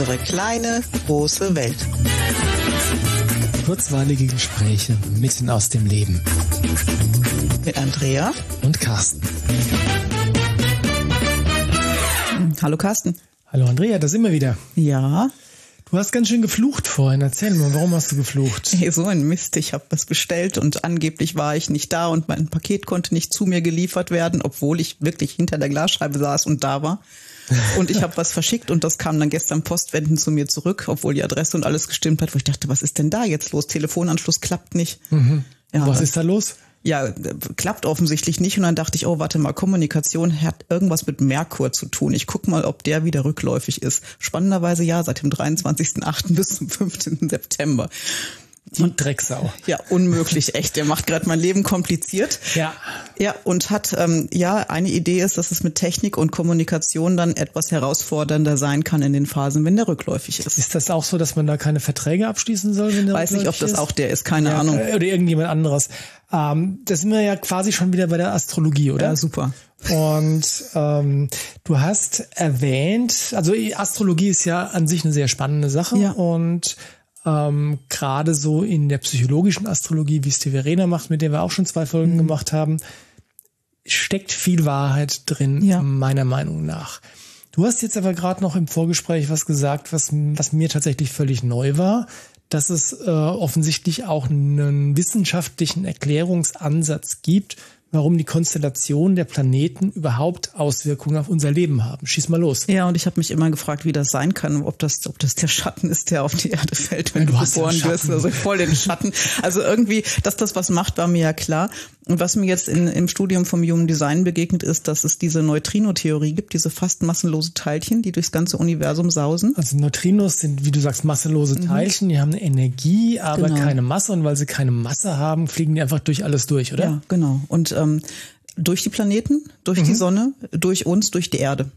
Unsere kleine, große Welt. Kurzweilige Gespräche mitten aus dem Leben. Mit Andrea und Carsten. Hallo Carsten. Hallo Andrea, da sind wir wieder. Ja. Du hast ganz schön geflucht vorhin. Erzähl mal, warum hast du geflucht? Hey, so ein Mist. Ich habe was bestellt und angeblich war ich nicht da und mein Paket konnte nicht zu mir geliefert werden, obwohl ich wirklich hinter der Glasscheibe saß und da war. Und ich habe was verschickt und das kam dann gestern postwendend zu mir zurück, obwohl die Adresse und alles gestimmt hat, wo ich dachte, was ist denn da jetzt los? Telefonanschluss klappt nicht. Mhm. Ja, was ist da los? ja, klappt offensichtlich nicht. Und dann dachte ich, oh, warte mal, Kommunikation hat irgendwas mit Merkur zu tun. Ich guck mal, ob der wieder rückläufig ist. Spannenderweise ja, seit dem 23.8. bis zum 15. September. Die Drecksau. Ja, unmöglich, echt. Der macht gerade mein Leben kompliziert. Ja. Ja, und hat, ähm, ja, eine Idee ist, dass es mit Technik und Kommunikation dann etwas herausfordernder sein kann in den Phasen, wenn der rückläufig ist. Ist das auch so, dass man da keine Verträge abschließen soll, wenn der Weiß nicht, ob das ist? auch der ist, keine ja, Ahnung. Oder irgendjemand anderes. Ähm, da sind wir ja quasi schon wieder bei der Astrologie, oder? Ja, super. Und ähm, du hast erwähnt, also Astrologie ist ja an sich eine sehr spannende Sache Ja. und ähm, gerade so in der psychologischen Astrologie, wie es die Verena macht, mit der wir auch schon zwei Mhm. Folgen gemacht haben, steckt viel Wahrheit drin, Ja. meiner Meinung nach. Du hast jetzt aber gerade noch im Vorgespräch was gesagt, was, was mir tatsächlich völlig neu war, dass es äh, offensichtlich auch einen wissenschaftlichen Erklärungsansatz gibt, warum die Konstellation der Planeten überhaupt Auswirkungen auf unser Leben haben. Schieß mal los. Ja, und ich habe mich immer gefragt, wie das sein kann, ob das, ob das der Schatten ist, der auf die Erde fällt, wenn Ja, du, du ja geboren wirst, also voll den Schatten. Also irgendwie, dass das was macht, war mir ja klar. Und was mir jetzt in, im Studium vom Human Design begegnet ist, dass es diese Neutrino-Theorie gibt, diese fast massenlose Teilchen, die durchs ganze Universum sausen. Also Neutrinos sind, wie du sagst, masselose Teilchen, die haben eine Energie, aber Mhm. Genau. keine Masse. Und weil sie keine Masse haben, fliegen die einfach durch alles durch, oder? Ja, genau. Und ähm, durch die Planeten, durch die Sonne, durch uns, durch die Erde.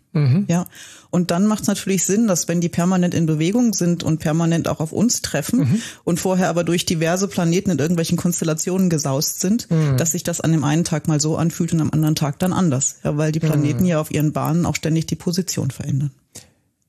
Ja. Und dann macht es natürlich Sinn, dass wenn die permanent in Bewegung sind und permanent auch auf uns treffen und vorher aber durch diverse Planeten in irgendwelchen Konstellationen gesaust sind, dass sich das an dem einen Tag mal so anfühlt und am anderen Tag dann anders. Ja, weil die Planeten ja auf ihren Bahnen auch ständig die Position verändern.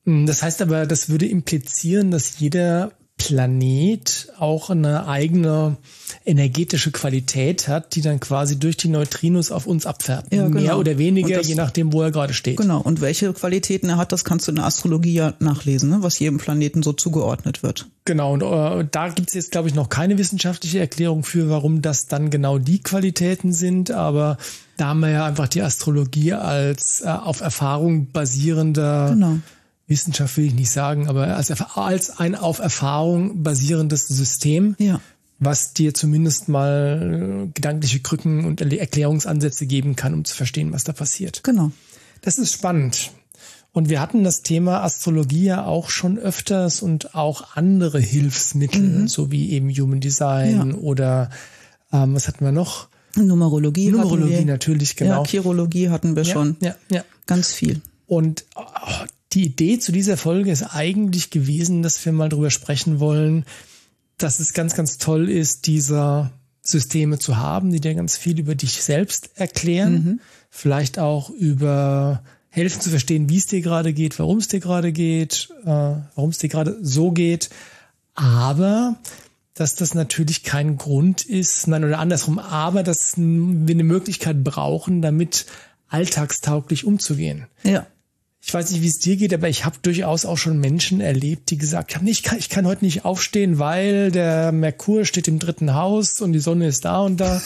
Das heißt aber, das würde implizieren, dass jeder Planet auch eine eigene energetische Qualität hat, die dann quasi durch die Neutrinos auf uns abfärbt. Ja, genau. Mehr oder weniger, das- je nachdem, wo er gerade steht. Genau. Und welche Qualitäten er hat, das kannst du in der Astrologie ja nachlesen, ne? was jedem Planeten so zugeordnet wird. Genau, und äh, da gibt's jetzt, glaube ich, noch keine wissenschaftliche Erklärung für, warum das dann genau die Qualitäten sind, aber da haben wir ja einfach die Astrologie als äh, auf Erfahrung basierender Genau. Wissenschaft will ich nicht sagen, aber als, als ein auf Erfahrung basierendes System, Ja. was dir zumindest mal äh, gedankliche Krücken und Erklärungsansätze geben kann, um zu verstehen, was da passiert. Genau. Das ist spannend. Und wir hatten das Thema Astrologie ja auch schon öfters und auch andere Hilfsmittel, so wie eben Human Design Ja. oder ähm, was hatten wir noch? Numerologie, Numerologie natürlich, genau. Ja, Chirologie hatten wir ja, schon. Ja, ja. Ganz viel. Und oh, die Idee zu dieser Folge ist eigentlich gewesen, dass wir mal drüber sprechen wollen, dass es ganz, ganz toll ist, diese Systeme zu haben, die dir ganz viel über dich selbst erklären. Vielleicht auch über helfen zu verstehen, wie es dir gerade geht, warum es dir gerade geht, äh, warum es dir gerade so geht. Aber dass das natürlich kein Grund ist, nein, oder andersrum, aber dass wir eine Möglichkeit brauchen, damit alltagstauglich umzugehen. Ja. Ich weiß nicht, wie es dir geht, aber ich habe durchaus auch schon Menschen erlebt, die gesagt haben, ich kann, ich kann heute nicht aufstehen, weil der Merkur steht im dritten Haus und die Sonne ist da und da.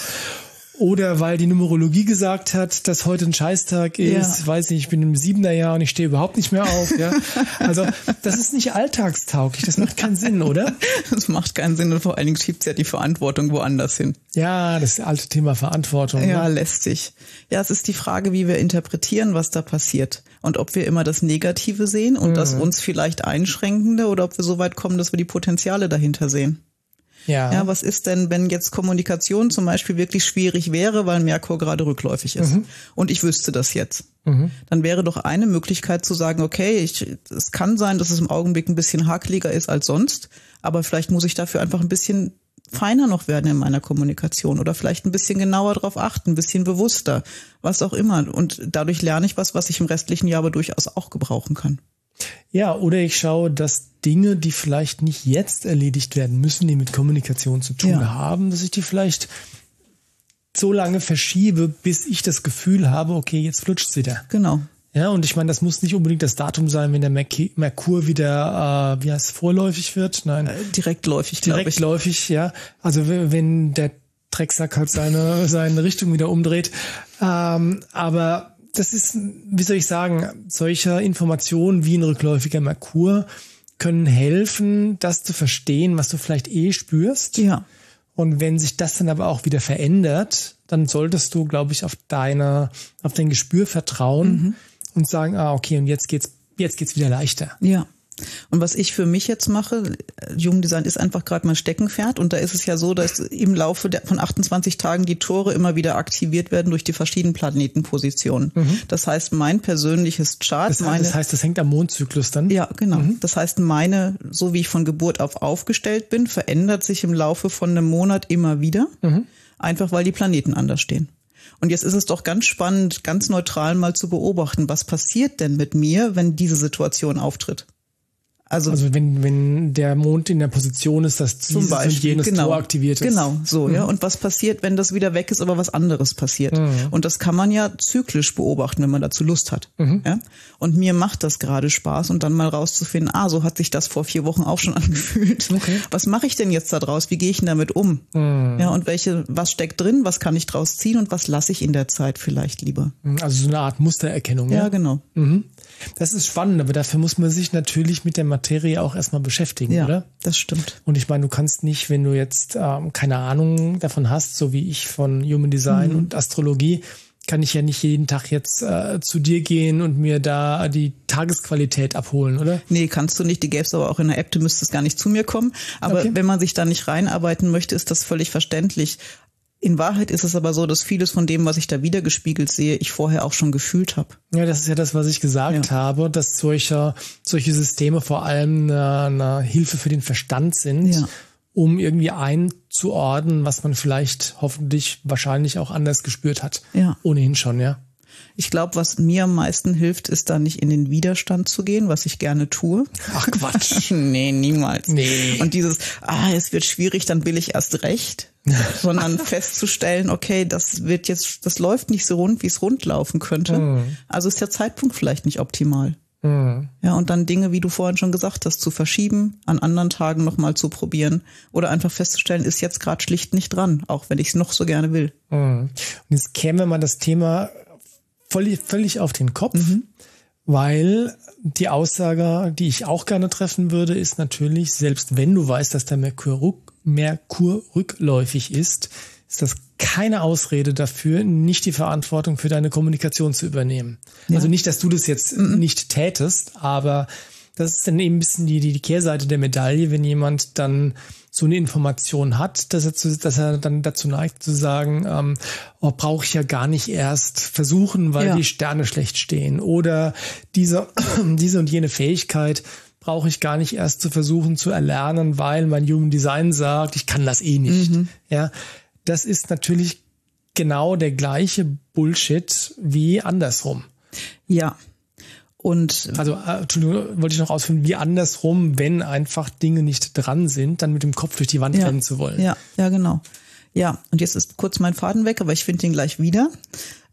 Oder weil die Numerologie gesagt hat, dass heute ein Scheißtag ist. Ja. Weiß nicht, ich bin im siebener Jahr und ich stehe überhaupt nicht mehr auf. Ja? Also das ist nicht alltagstauglich. Das macht keinen Sinn, oder? Das macht keinen Sinn und vor allen Dingen schiebt ja die Verantwortung woanders hin. Ja, das alte Thema Verantwortung. Ja, ne? lästig. Ja, es ist die Frage, wie wir interpretieren, was da passiert. Und ob wir immer das Negative sehen und das uns vielleicht einschränkende oder ob wir so weit kommen, dass wir die Potenziale dahinter sehen. Ja. Ja, was ist denn, wenn jetzt Kommunikation zum Beispiel wirklich schwierig wäre, weil Merkur gerade rückläufig ist? Und ich wüsste das jetzt. Dann wäre doch eine Möglichkeit zu sagen, okay, ich, es kann sein, dass es im Augenblick ein bisschen hakeliger ist als sonst, aber vielleicht muss ich dafür einfach ein bisschen feiner noch werden in meiner Kommunikation oder vielleicht ein bisschen genauer darauf achten, ein bisschen bewusster, was auch immer. Und dadurch lerne ich was, was ich im restlichen Jahr aber durchaus auch gebrauchen kann. Ja, oder ich schaue, dass Dinge, die vielleicht nicht jetzt erledigt werden müssen, die mit Kommunikation zu tun ja. haben, dass ich die vielleicht so lange verschiebe, bis ich das Gefühl habe, okay, jetzt flutscht sie da. Genau. Ja, und ich meine, das muss nicht unbedingt das Datum sein, wenn der Merkur wieder, äh, wie heißt vorläufig wird. Nein. Äh, direktläufig, Direktläufig, ja. Also wenn der Drecksack halt seine, seine Richtung wieder umdreht. Ähm, aber das ist, wie soll ich sagen, solche Informationen wie ein rückläufiger Merkur können helfen, das zu verstehen, was du vielleicht eh spürst. Ja. Und wenn sich das dann aber auch wieder verändert, dann solltest du, glaube ich, auf deine, auf dein Gespür vertrauen mhm. und sagen, ah, okay, und jetzt geht's, jetzt geht's wieder leichter. Ja. Und was ich für mich jetzt mache, Jugenddesign ist einfach gerade mein Steckenpferd und da ist es ja so, dass im Laufe der, von 28 Tagen die Tore immer wieder aktiviert werden durch die verschiedenen Planetenpositionen. Mhm. Das heißt, mein persönliches Chart, das heißt, meine, das heißt, das hängt am Mondzyklus dann? Ja, genau. Mhm. Das heißt, meine, so wie ich von Geburt auf aufgestellt bin, verändert sich im Laufe von einem Monat immer wieder, mhm. einfach weil die Planeten anders stehen. Und jetzt ist es doch ganz spannend, ganz neutral mal zu beobachten, was passiert denn mit mir, wenn diese Situation auftritt. Also, also wenn, wenn der Mond in der Position ist, dass dieses Beispiel, und jenes genau, Tor aktiviert ist. Genau, so, mhm. ja. Und was passiert, wenn das wieder weg ist, aber was anderes passiert? Mhm. Und das kann man ja zyklisch beobachten, wenn man dazu Lust hat. Mhm. Ja? Und mir macht das gerade Spaß und dann mal rauszufinden, ah, so hat sich das vor vier Wochen auch schon angefühlt. Okay. Was mache ich denn jetzt da draus? Wie gehe ich denn damit um? Mhm. Ja, und welche, was steckt drin? Was kann ich draus ziehen und was lasse ich in der Zeit vielleicht lieber? Mhm. Also so eine Art Mustererkennung. Ja, ja? genau. Mhm. Das ist spannend, aber dafür muss man sich natürlich mit der Materie auch erstmal beschäftigen, ja, oder? Das stimmt. Und ich meine, du kannst nicht, wenn du jetzt ähm, keine Ahnung davon hast, so wie ich von Human Design mhm. und Astrologie, kann ich ja nicht jeden Tag jetzt äh, zu dir gehen und mir da die Tagesqualität abholen, oder? Nee, kannst du nicht. Die gäbe es aber auch in der App, du müsstest gar nicht zu mir kommen. Aber okay. wenn man sich da nicht reinarbeiten möchte, ist das völlig verständlich. In Wahrheit ist es aber so, dass vieles von dem, was ich da wiedergespiegelt sehe, ich vorher auch schon gefühlt habe. Ja, das ist ja das, was ich gesagt ja. habe, dass solche, solche Systeme vor allem eine, eine Hilfe für den Verstand sind, ja. um irgendwie einzuordnen, was man vielleicht hoffentlich wahrscheinlich auch anders gespürt hat. Ja. Ohnehin schon, ja. Ich glaube, was mir am meisten hilft, ist da nicht in den Widerstand zu gehen, was ich gerne tue. Ach Quatsch. nee, niemals. Nee. Und dieses, ah, es wird schwierig, dann will ich erst recht. sondern festzustellen, okay, das wird jetzt, das läuft nicht so rund, wie es rund laufen könnte. Mhm. Also ist der Zeitpunkt vielleicht nicht optimal. Mhm. Ja, und dann Dinge, wie du vorhin schon gesagt hast, zu verschieben, an anderen Tagen nochmal zu probieren oder einfach festzustellen, ist jetzt gerade schlicht nicht dran, auch wenn ich es noch so gerne will. Mhm. Und jetzt käme man das Thema völlig, völlig auf den Kopf, mhm. Weil die Aussage, die ich auch gerne treffen würde, ist natürlich, selbst wenn du weißt, dass der Merkur, Merkur rückläufig ist, ist das keine Ausrede dafür, nicht die Verantwortung für deine Kommunikation zu übernehmen. Ja. Also nicht, dass du das jetzt mhm. nicht tätest, aber das ist dann eben ein bisschen die, die Kehrseite der Medaille, wenn jemand dann so eine Information hat, dass er, zu, dass er dann dazu neigt zu sagen, ähm, oh, brauche ich ja gar nicht erst versuchen, weil ja. die Sterne schlecht stehen. Oder diese, diese und jene Fähigkeit brauche ich gar nicht erst zu versuchen zu erlernen, weil mein Human Design sagt, ich kann das eh nicht. Mhm. Ja, das ist natürlich genau der gleiche Bullshit wie andersrum. Ja, und also, äh, Entschuldigung, wollte ich noch ausführen, wie andersrum, wenn einfach Dinge nicht dran sind, dann mit dem Kopf durch die Wand ja, rennen zu wollen. Ja, ja, genau. Ja, und jetzt ist kurz mein Faden weg, aber ich finde ihn gleich wieder.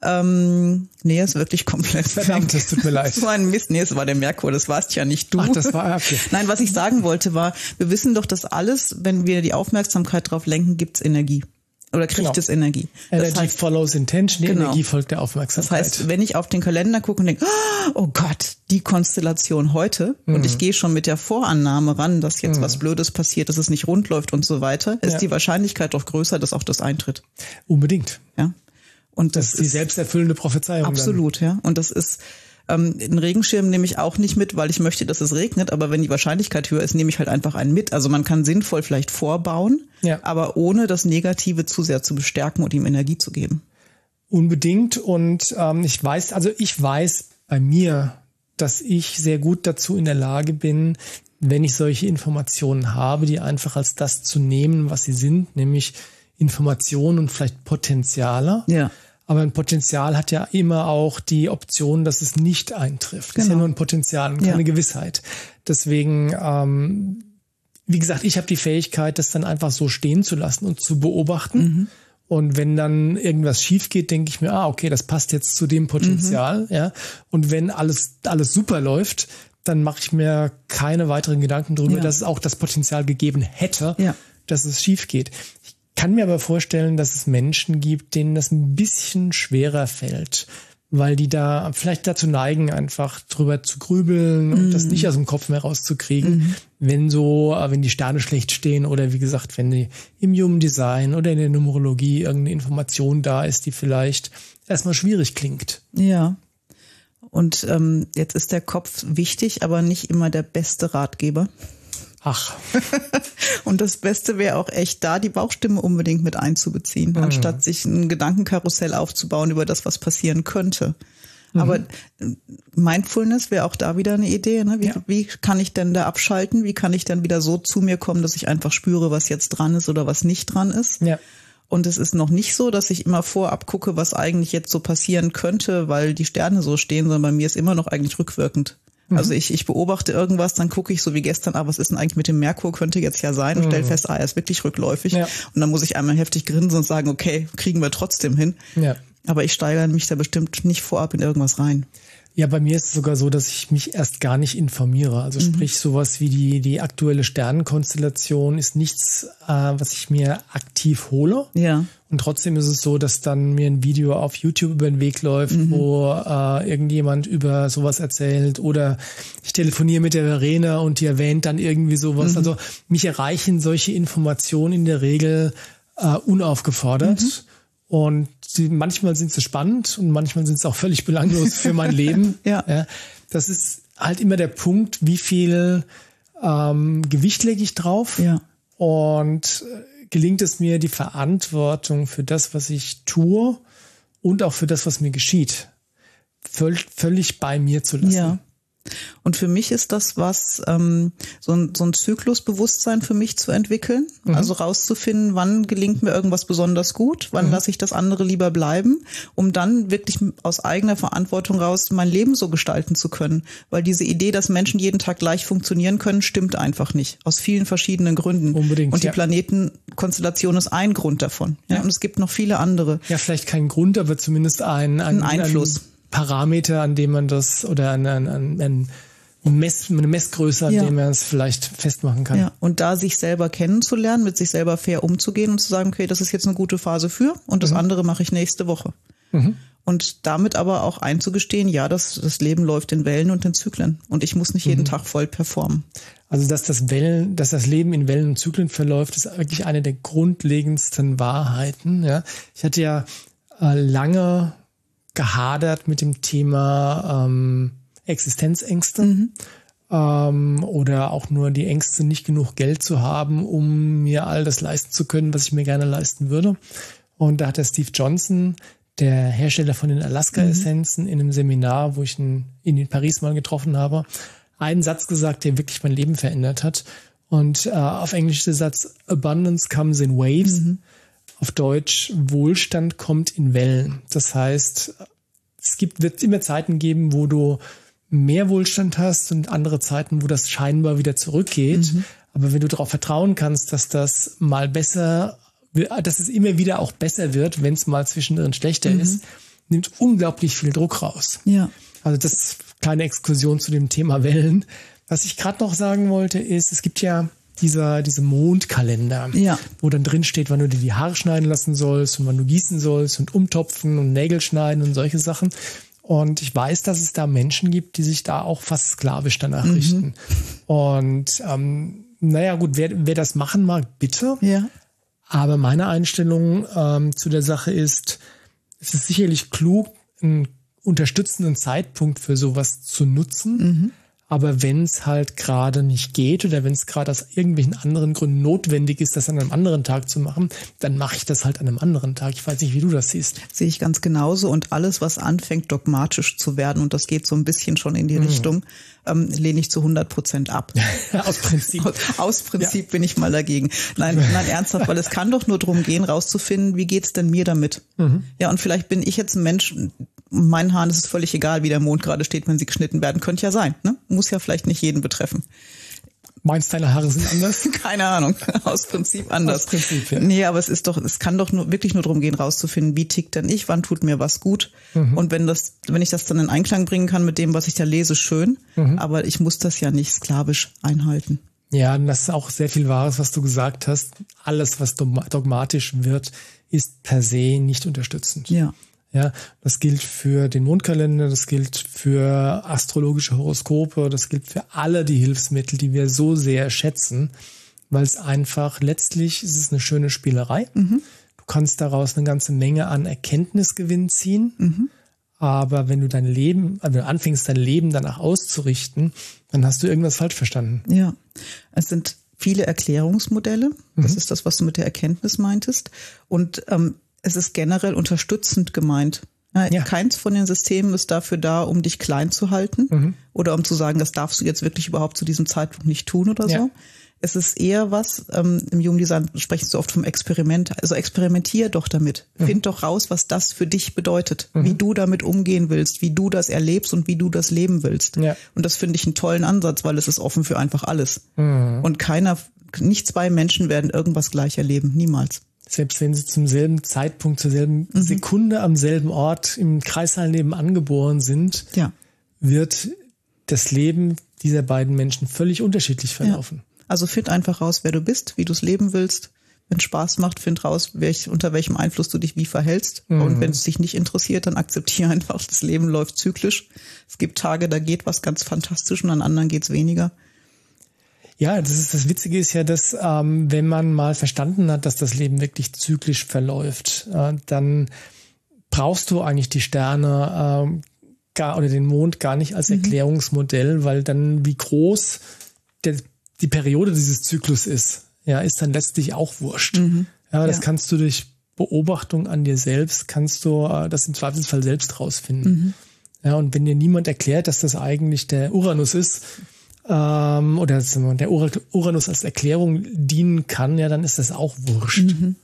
Ähm, nee, ist wirklich komplett Verdammt, das tut mir leid. Das war ein Mist. Nee, es war der Merkur, das warst ja nicht du. Ach, das war okay. Nein, was ich sagen wollte war, wir wissen doch, dass alles, wenn wir die Aufmerksamkeit drauf lenken, gibt's Energie oder kriegt genau. es Energie. Das Energy heißt, follows intention, die genau. Energie folgt der Aufmerksamkeit. Das heißt, wenn ich auf den Kalender gucke und denke, oh Gott, die Konstellation heute mhm. und ich gehe schon mit der Vorannahme ran, dass jetzt mhm. was Blödes passiert, dass es nicht rund läuft und so weiter, ist ja. die Wahrscheinlichkeit doch größer, dass auch das eintritt. Unbedingt. Ja. Und das, das ist die selbsterfüllende Prophezeiung. Absolut, dann. ja. Und das ist ähm, einen Regenschirm nehme ich auch nicht mit, weil ich möchte, dass es regnet, aber wenn die Wahrscheinlichkeit höher ist, nehme ich halt einfach einen mit. Also man kann sinnvoll vielleicht vorbauen, ja. aber ohne das Negative zu sehr zu bestärken und ihm Energie zu geben. Unbedingt. Und ähm, ich weiß, also ich weiß bei mir, dass ich sehr gut dazu in der Lage bin, wenn ich solche Informationen habe, die einfach als das zu nehmen, was sie sind, nämlich Informationen und vielleicht Potenziale. Ja Aber ein Potenzial hat ja immer auch die Option, dass es nicht eintrifft. Genau. Das ist ja genau. nur ein Potenzial und keine ja. Gewissheit. Deswegen, ähm, wie gesagt, ich habe die Fähigkeit, das dann einfach so stehen zu lassen und zu beobachten. Mhm. Und wenn dann irgendwas schief geht, denke ich mir, ah, okay, das passt jetzt zu dem Potenzial, mhm. ja. Und wenn alles, alles super läuft, dann mache ich mir keine weiteren Gedanken darüber, ja. dass es auch das Potenzial gegeben hätte, ja. dass es schief geht. Ich kann mir aber vorstellen, dass es Menschen gibt, denen das ein bisschen schwerer fällt, weil die da vielleicht dazu neigen, einfach drüber zu grübeln und das mhm. nicht aus dem Kopf mehr rauszukriegen, mhm. wenn so, äh, wenn die Sterne schlecht stehen oder wie gesagt, wenn die im Human Design oder in der Numerologie irgendeine Information da ist, die vielleicht erstmal schwierig klingt. Ja. Und ähm, jetzt ist der Kopf wichtig, aber nicht immer der beste Ratgeber. Ach. und das Beste wäre auch echt da, die Bauchstimme unbedingt mit einzubeziehen, mhm. anstatt sich ein Gedankenkarussell aufzubauen über das, was passieren könnte. Mhm. Aber äh, Mindfulness wäre auch da wieder eine Idee. Ne? Wie, ja. wie kann ich denn da abschalten? Wie kann ich dann wieder so zu mir kommen, dass ich einfach spüre, was jetzt dran ist oder was nicht dran ist? Ja. Und es ist noch nicht so, dass ich immer vorab gucke, was eigentlich jetzt so passieren könnte, weil die Sterne so stehen, sondern bei mir ist immer noch eigentlich rückwirkend. Mhm. Also ich, ich beobachte irgendwas, dann gucke ich so wie gestern, ah, was ist denn eigentlich mit dem Merkur, könnte jetzt ja sein, und mhm. stelle fest, ah, er ist wirklich rückläufig. Ja. Und dann muss ich einmal heftig grinsen und sagen, okay, kriegen wir trotzdem hin. Ja. Aber ich steigere mich da bestimmt nicht vorab in irgendwas rein. Ja, bei mir ist es sogar so, dass ich mich erst gar nicht informiere. Also mhm. sprich, sowas wie die, die aktuelle Sternenkonstellation ist nichts, äh, was ich mir aktiv hole. Ja. Und trotzdem ist es so, dass dann mir ein Video auf YouTube über den Weg läuft, mhm. wo äh, irgendjemand über sowas erzählt oder ich telefoniere mit der Verena und die erwähnt dann irgendwie sowas. Mhm. Also mich erreichen solche Informationen in der Regel äh, unaufgefordert. Und sie, manchmal sind sie spannend und manchmal sind sie auch völlig belanglos für mein Leben. ja. ja. Das ist halt immer der Punkt, wie viel ähm, Gewicht lege ich drauf. Ja. Und äh, gelingt es mir, die Verantwortung für das, was ich tue und auch für das, was mir geschieht, völlig, völlig bei mir zu lassen. Ja. Und für mich ist das was, ähm, so, ein, so ein Zyklusbewusstsein für mich zu entwickeln. Mhm. Also rauszufinden, wann gelingt mir irgendwas besonders gut, wann mhm. lasse ich das andere lieber bleiben, um dann wirklich aus eigener Verantwortung raus mein Leben so gestalten zu können. Weil diese Idee, dass Menschen jeden Tag gleich funktionieren können, stimmt einfach nicht. Aus vielen verschiedenen Gründen. Unbedingt. Und die ja. Planetenkonstellation ist ein Grund davon. Ja? ja? Und es gibt noch viele andere. Ja, vielleicht kein Grund, aber zumindest ein, ein, ein Einfluss. Ein Parameter, an dem man das oder an, an, an, an Mess, eine Messgröße, an ja. dem man es vielleicht festmachen kann. Ja, und da sich selber kennenzulernen, mit sich selber fair umzugehen und zu sagen, okay, das ist jetzt eine gute Phase für und das mhm. andere mache ich nächste Woche. Mhm. Und damit aber auch einzugestehen, ja, das, das Leben läuft in Wellen und in Zyklen und ich muss nicht jeden mhm. Tag voll performen. Also, dass das Wellen, dass das Leben in Wellen und Zyklen verläuft, ist wirklich eine der grundlegendsten Wahrheiten. Ja, ich hatte ja äh, lange gehadert mit dem Thema ähm, Existenzängste. Mhm. Ähm, oder auch nur die Ängste, nicht genug Geld zu haben, um mir all das leisten zu können, was ich mir gerne leisten würde. Und da hat der Steve Johnson, der Hersteller von den Alaska-Essenzen, mhm. in einem Seminar, wo ich ihn in Paris mal getroffen habe, einen Satz gesagt, der wirklich mein Leben verändert hat. Und äh, auf Englisch der Satz Abundance comes in waves. Mhm auf Deutsch Wohlstand kommt in Wellen. Das heißt, es gibt, wird immer Zeiten geben, wo du mehr Wohlstand hast und andere Zeiten, wo das scheinbar wieder zurückgeht. Mhm. Aber wenn du darauf vertrauen kannst, dass das mal besser, dass es immer wieder auch besser wird, wenn es mal zwischendrin schlechter mhm. ist, nimmt unglaublich viel Druck raus. Ja. Also das ist kleine Exkursion zu dem Thema Wellen. Was ich gerade noch sagen wollte, ist, es gibt ja dieser, diese Mondkalender, ja. wo dann drin steht, wann du dir die Haare schneiden lassen sollst und wann du gießen sollst und umtopfen und Nägel schneiden und solche Sachen. Und ich weiß, dass es da Menschen gibt, die sich da auch fast sklavisch danach mhm. richten. Und ähm, naja, gut, wer, wer das machen mag, bitte. Ja. Aber meine Einstellung ähm, zu der Sache ist, es ist sicherlich klug, einen unterstützenden Zeitpunkt für sowas zu nutzen. Mhm Aber wenn es halt gerade nicht geht oder wenn es gerade aus irgendwelchen anderen Gründen notwendig ist, das an einem anderen Tag zu machen, dann mache ich das halt an einem anderen Tag. Ich weiß nicht, wie du das siehst. Sehe ich ganz genauso. Und alles, was anfängt, dogmatisch zu werden, und das geht so ein bisschen schon in die mhm. Richtung, ähm, lehne ich zu 100 Prozent ab. aus Prinzip. Aus, Prinzip ja. bin ich mal dagegen. Nein, nein, ernsthaft, weil es kann doch nur darum gehen, rauszufinden, wie geht's denn mir damit? Mhm. Ja, und vielleicht bin ich jetzt ein Mensch, meinen Haaren ist es völlig egal, wie der Mond gerade steht, wenn sie geschnitten werden. Könnte ja sein. Ne? Muss ja vielleicht nicht jeden betreffen. Meinst deine Haare sind anders? Keine Ahnung. Aus Prinzip anders. Aus Prinzip, ja. Nee, aber es ist doch, es kann doch nur, wirklich nur darum gehen, rauszufinden, wie tickt denn ich, wann tut mir was gut. Mhm. Und wenn das, wenn ich das dann in Einklang bringen kann mit dem, was ich da lese, schön. Mhm. Aber ich muss das ja nicht sklavisch einhalten. Ja, das ist auch sehr viel Wahres, was du gesagt hast. Alles, was dogmatisch wird, ist per se nicht unterstützend. Ja. Ja, das gilt für den Mondkalender, das gilt für astrologische Horoskope, das gilt für alle die Hilfsmittel, die wir so sehr schätzen, weil es einfach letztlich ist es eine schöne Spielerei. Mhm. Du kannst daraus eine ganze Menge an Erkenntnisgewinn ziehen. Mhm. Aber wenn du dein Leben, wenn du anfängst, dein Leben danach auszurichten, dann hast du irgendwas falsch verstanden. Ja, es sind viele Erklärungsmodelle. Das mhm. ist das, was du mit der Erkenntnis meintest. Und ähm, es ist generell unterstützend gemeint. Ja. Keins von den Systemen ist dafür da, um dich klein zu halten mhm. oder um zu sagen, das darfst du jetzt wirklich überhaupt zu diesem Zeitpunkt nicht tun oder ja. so. Es ist eher was, ähm, im Human Design sprechen sie oft vom Experiment. Also experimentier doch damit. Mhm. Find doch raus, was das für dich bedeutet, mhm. wie du damit umgehen willst, wie du das erlebst und wie du das leben willst. Ja. Und das finde ich einen tollen Ansatz, weil es ist offen für einfach alles. Mhm. Und keiner, nicht zwei Menschen werden irgendwas gleich erleben. Niemals. Selbst wenn sie zum selben Zeitpunkt, zur selben mhm. Sekunde am selben Ort im Kreissaal nebenan geboren sind, ja. wird das Leben dieser beiden Menschen völlig unterschiedlich verlaufen. Ja. Also find einfach raus, wer du bist, wie du es leben willst. Wenn Spaß macht, find raus, welch, unter welchem Einfluss du dich wie verhältst. Mhm. Und wenn es dich nicht interessiert, dann akzeptiere einfach, das Leben läuft zyklisch. Es gibt Tage, da geht was ganz fantastisch und an anderen geht's weniger. Ja, das ist das Witzige ist ja, dass ähm, wenn man mal verstanden hat, dass das Leben wirklich zyklisch verläuft, äh, dann brauchst du eigentlich die Sterne äh, gar oder den Mond gar nicht als mhm. Erklärungsmodell, weil dann wie groß der, die Periode dieses Zyklus ist, ja, ist dann letztlich auch wurscht. Mhm. Ja, das ja. kannst du durch Beobachtung an dir selbst, kannst du äh, das im Zweifelsfall selbst rausfinden. Mhm. Ja, und wenn dir niemand erklärt, dass das eigentlich der Uranus ist, ähm, oder der Uranus als Erklärung dienen kann, ja, dann ist das auch wurscht. Mhm.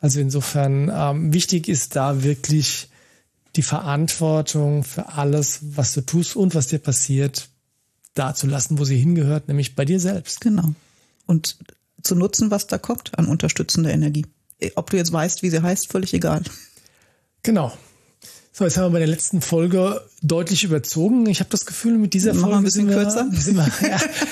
Also insofern ähm, wichtig ist da wirklich die Verantwortung für alles, was du tust und was dir passiert, da zu lassen, wo sie hingehört, nämlich bei dir selbst. Genau. Und zu nutzen, was da kommt an unterstützender Energie. Ob du jetzt weißt, wie sie heißt, völlig egal. Genau. So, jetzt haben wir bei der letzten Folge deutlich überzogen. Ich habe das Gefühl, mit dieser Folge ein bisschen wir, kürzer. Wir,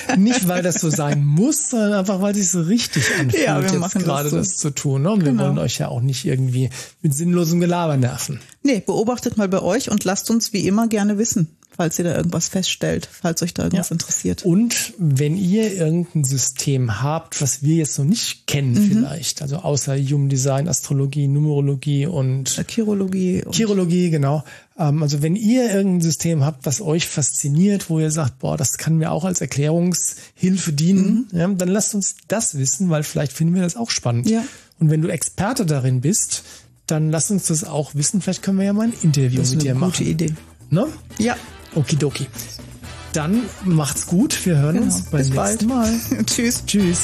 ja, nicht, weil das so sein muss, sondern einfach, weil sich so richtig anfühlt, ja, wir jetzt machen gerade das, so. das, zu tun. Ne? Und wir genau. wollen euch ja auch nicht irgendwie mit sinnlosem Gelaber nerven. Nee, beobachtet mal bei euch und lasst uns wie immer gerne wissen, falls ihr da irgendwas feststellt, falls euch da irgendwas ja. interessiert. Und wenn ihr irgendein System habt, was wir jetzt noch nicht kennen mhm. vielleicht, also außer Human Design, Astrologie, Numerologie und äh, Chirologie. Und Chirologie, genau. Ähm, also wenn ihr irgendein System habt, was euch fasziniert, wo ihr sagt, boah, das kann mir auch als Erklärungshilfe dienen, mhm. ja, dann lasst uns das wissen, weil vielleicht finden wir das auch spannend. Ja. Und wenn du Experte darin bist, dann lass uns das auch wissen. Vielleicht können wir ja mal ein Interview mit dir machen. Gute Idee. Ne? Ja. Okidoki. Dann macht's gut. Wir hören genau. uns beim Bis nächsten bald. Mal. Tschüss. Tschüss.